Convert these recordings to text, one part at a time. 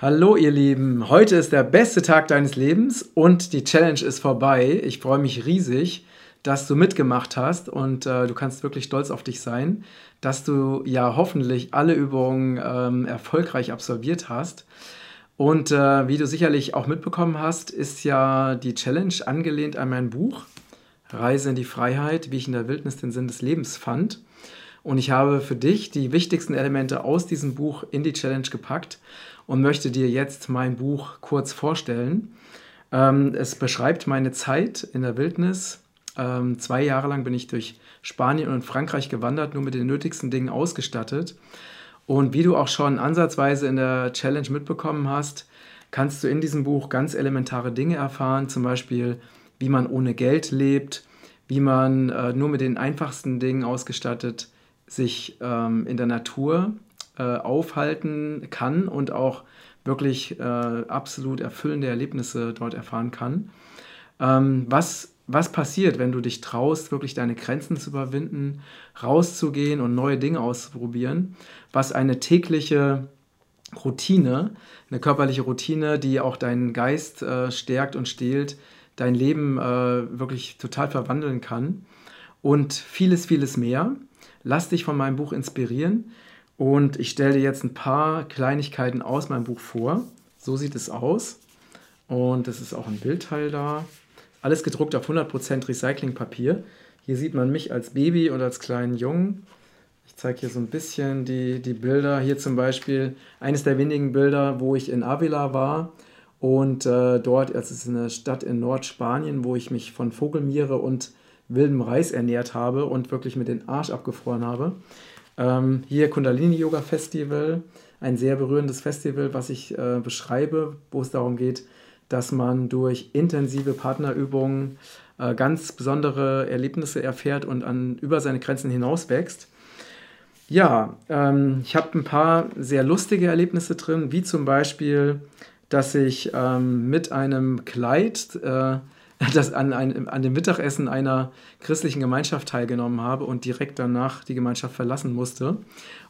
Hallo ihr Lieben, heute ist der beste Tag deines Lebens und die Challenge ist vorbei. Ich freue mich riesig, dass du mitgemacht hast und äh, du kannst wirklich stolz auf dich sein, dass du ja hoffentlich alle Übungen ähm, erfolgreich absolviert hast. Und äh, wie du sicherlich auch mitbekommen hast, ist ja die Challenge angelehnt an mein Buch Reise in die Freiheit, wie ich in der Wildnis den Sinn des Lebens fand. Und ich habe für dich die wichtigsten Elemente aus diesem Buch in die Challenge gepackt und möchte dir jetzt mein Buch kurz vorstellen. Ähm, es beschreibt meine Zeit in der Wildnis. Ähm, zwei Jahre lang bin ich durch Spanien und Frankreich gewandert, nur mit den nötigsten Dingen ausgestattet. Und wie du auch schon ansatzweise in der Challenge mitbekommen hast, kannst du in diesem Buch ganz elementare Dinge erfahren, zum Beispiel, wie man ohne Geld lebt, wie man äh, nur mit den einfachsten Dingen ausgestattet sich ähm, in der Natur äh, aufhalten kann und auch wirklich äh, absolut erfüllende Erlebnisse dort erfahren kann. Ähm, was, was passiert, wenn du dich traust, wirklich deine Grenzen zu überwinden, rauszugehen und neue Dinge auszuprobieren? Was eine tägliche Routine, eine körperliche Routine, die auch deinen Geist äh, stärkt und stählt, dein Leben äh, wirklich total verwandeln kann und vieles, vieles mehr. Lass dich von meinem Buch inspirieren. Und ich stelle dir jetzt ein paar Kleinigkeiten aus meinem Buch vor. So sieht es aus. Und es ist auch ein Bildteil da. Alles gedruckt auf 100% Recyclingpapier. Hier sieht man mich als Baby und als kleinen Jungen. Ich zeige hier so ein bisschen die, die Bilder. Hier zum Beispiel eines der wenigen Bilder, wo ich in Avila war. Und äh, dort, es ist eine Stadt in Nordspanien, wo ich mich von Vogelmiere und wildem Reis ernährt habe und wirklich mit den Arsch abgefroren habe. Ähm, hier Kundalini Yoga Festival, ein sehr berührendes Festival, was ich äh, beschreibe, wo es darum geht, dass man durch intensive Partnerübungen äh, ganz besondere Erlebnisse erfährt und an, über seine Grenzen hinaus wächst. Ja, ähm, ich habe ein paar sehr lustige Erlebnisse drin, wie zum Beispiel, dass ich ähm, mit einem Kleid äh, das an, ein, an dem Mittagessen einer christlichen Gemeinschaft teilgenommen habe und direkt danach die Gemeinschaft verlassen musste.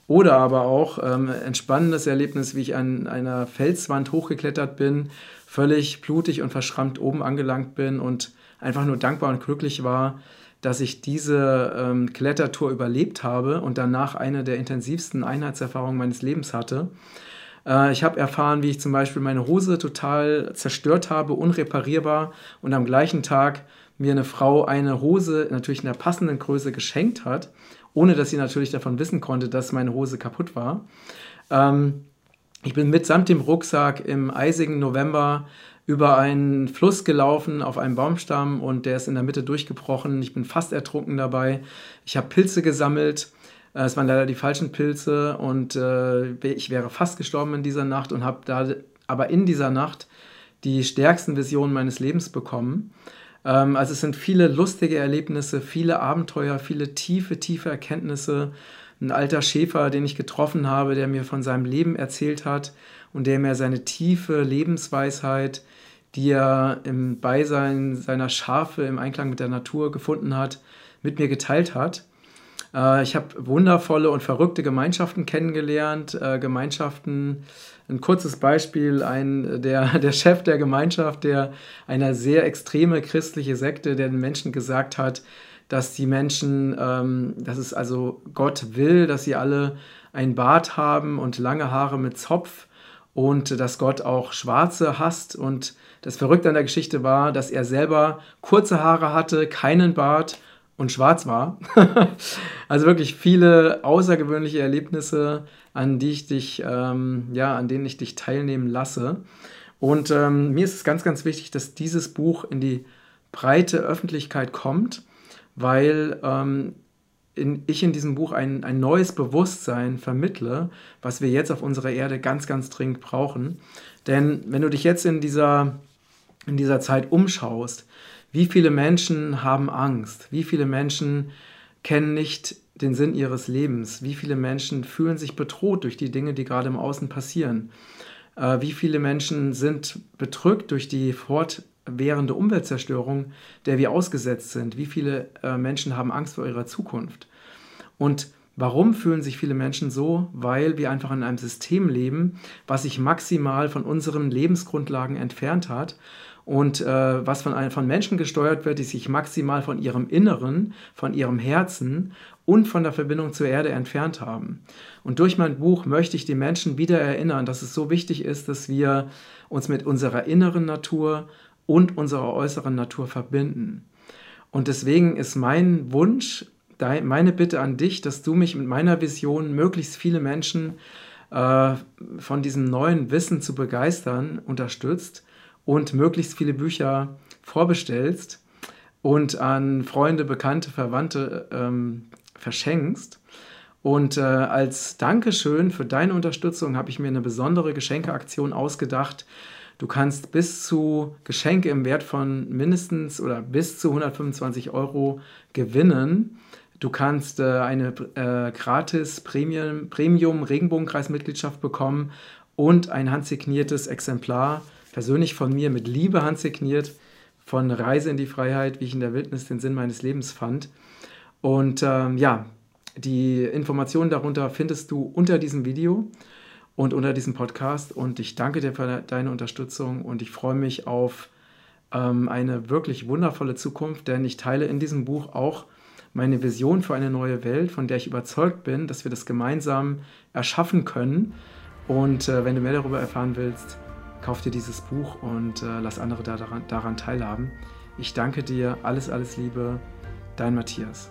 Oder aber auch ähm, ein spannendes Erlebnis, wie ich an einer Felswand hochgeklettert bin, völlig blutig und verschrammt oben angelangt bin und einfach nur dankbar und glücklich war, dass ich diese ähm, Klettertour überlebt habe und danach eine der intensivsten Einheitserfahrungen meines Lebens hatte. Äh, ich habe erfahren, wie ich zum Beispiel meine Hose total zerstört habe, unreparierbar und am gleichen Tag mir eine Frau eine Hose natürlich in der passenden Größe geschenkt hat, ohne dass sie natürlich davon wissen konnte, dass meine Hose kaputt war. Ähm, ich bin mitsamt dem Rucksack im eisigen November über einen Fluss gelaufen auf einem Baumstamm und der ist in der Mitte durchgebrochen. Ich bin fast ertrunken dabei. Ich habe Pilze gesammelt es waren leider die falschen Pilze und äh, ich wäre fast gestorben in dieser Nacht und habe da aber in dieser Nacht die stärksten Visionen meines Lebens bekommen. Ähm, also es sind viele lustige Erlebnisse, viele Abenteuer, viele tiefe, tiefe Erkenntnisse. Ein alter Schäfer, den ich getroffen habe, der mir von seinem Leben erzählt hat und der mir seine tiefe Lebensweisheit, die er im Beisein seiner Schafe im Einklang mit der Natur gefunden hat, mit mir geteilt hat. Äh, ich habe wundervolle und verrückte Gemeinschaften kennengelernt. Äh, Gemeinschaften, ein kurzes Beispiel, ein, der, der Chef der Gemeinschaft, der eine sehr extreme christliche Sekte, der den Menschen gesagt hat, dass die Menschen, ähm, dass es also Gott will, dass sie alle ein Bart haben und lange Haare mit Zopf und dass Gott auch Schwarze hasst. Und das Verrückte an der Geschichte war, dass er selber kurze Haare hatte, keinen Bart und schwarz war. also wirklich viele außergewöhnliche Erlebnisse, an die ich dich, ähm, ja, an denen ich dich teilnehmen lasse. Und ähm, mir ist es ganz, ganz wichtig, dass dieses Buch in die breite Öffentlichkeit kommt, weil ähm, in, ich in diesem Buch ein, ein neues Bewusstsein vermittle, was wir jetzt auf unserer Erde ganz, ganz dringend brauchen. Denn wenn du dich jetzt in dieser, in dieser Zeit umschaust, wie viele Menschen haben Angst? Wie viele Menschen kennen nicht den Sinn ihres Lebens? Wie viele Menschen fühlen sich bedroht durch die Dinge, die gerade im Außen passieren? Äh, wie viele Menschen sind bedrückt durch die fortwährende Umweltzerstörung, der wir ausgesetzt sind? Wie viele äh, Menschen haben Angst vor ihrer Zukunft? Und Warum fühlen sich viele Menschen so? Weil wir einfach in einem System leben, was sich maximal von unseren Lebensgrundlagen entfernt hat und äh, was von, von Menschen gesteuert wird, die sich maximal von ihrem Inneren, von ihrem Herzen und von der Verbindung zur Erde entfernt haben. Und durch mein Buch möchte ich die Menschen wieder erinnern, dass es so wichtig ist, dass wir uns mit unserer inneren Natur und unserer äußeren Natur verbinden. Und deswegen ist mein Wunsch, meine Bitte an dich, dass du mich mit meiner Vision, möglichst viele Menschen äh, von diesem neuen Wissen zu begeistern, unterstützt und möglichst viele Bücher vorbestellst und an Freunde, Bekannte, Verwandte ähm, verschenkst. Und äh, als Dankeschön für deine Unterstützung habe ich mir eine besondere Geschenkeaktion ausgedacht. Du kannst bis zu Geschenke im Wert von mindestens oder bis zu 125 Euro gewinnen. Du kannst äh, eine äh, gratis Premium, Premium Regenbogenkreis-Mitgliedschaft bekommen und ein handsigniertes Exemplar, persönlich von mir mit Liebe handsigniert, von Reise in die Freiheit, wie ich in der Wildnis den Sinn meines Lebens fand. Und ähm, ja, die Informationen darunter findest du unter diesem Video und unter diesem Podcast. Und ich danke dir für deine Unterstützung und ich freue mich auf ähm, eine wirklich wundervolle Zukunft, denn ich teile in diesem Buch auch meine Vision für eine neue Welt, von der ich überzeugt bin, dass wir das gemeinsam erschaffen können. Und äh, wenn du mehr darüber erfahren willst, kauf dir dieses Buch und äh, lass andere daran, daran teilhaben. Ich danke dir, alles, alles Liebe, dein Matthias.